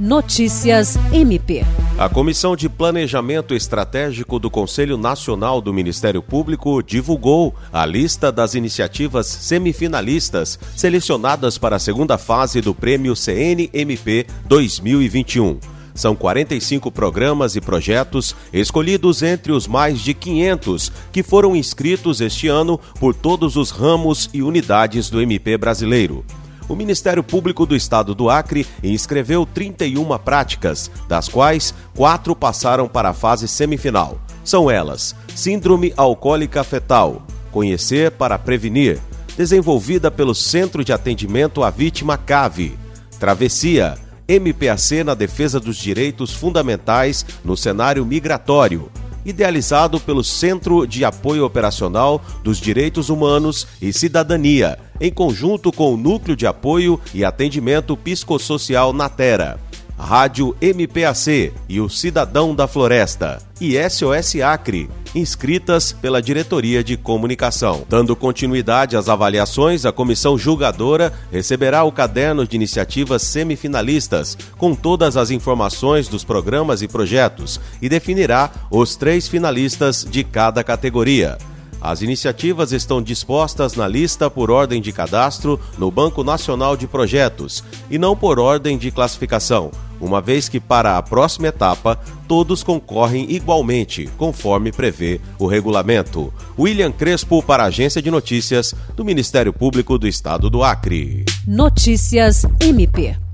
Notícias MP. A Comissão de Planejamento Estratégico do Conselho Nacional do Ministério Público divulgou a lista das iniciativas semifinalistas selecionadas para a segunda fase do Prêmio CNMP 2021. São 45 programas e projetos escolhidos entre os mais de 500 que foram inscritos este ano por todos os ramos e unidades do MP brasileiro o Ministério Público do Estado do Acre inscreveu 31 práticas, das quais quatro passaram para a fase semifinal. São elas: Síndrome Alcoólica Fetal, Conhecer para Prevenir, desenvolvida pelo Centro de Atendimento à Vítima CAVE, Travessia, MPAC na defesa dos direitos fundamentais no cenário migratório, idealizado pelo Centro de Apoio Operacional dos Direitos Humanos e Cidadania, em conjunto com o Núcleo de Apoio e Atendimento Psicossocial Natera. Rádio MPAC e o Cidadão da Floresta e SOS Acre, inscritas pela Diretoria de Comunicação. Dando continuidade às avaliações, a comissão julgadora receberá o caderno de iniciativas semifinalistas, com todas as informações dos programas e projetos, e definirá os três finalistas de cada categoria. As iniciativas estão dispostas na lista por ordem de cadastro no Banco Nacional de Projetos e não por ordem de classificação, uma vez que para a próxima etapa todos concorrem igualmente, conforme prevê o regulamento. William Crespo para a Agência de Notícias do Ministério Público do Estado do Acre. Notícias MP.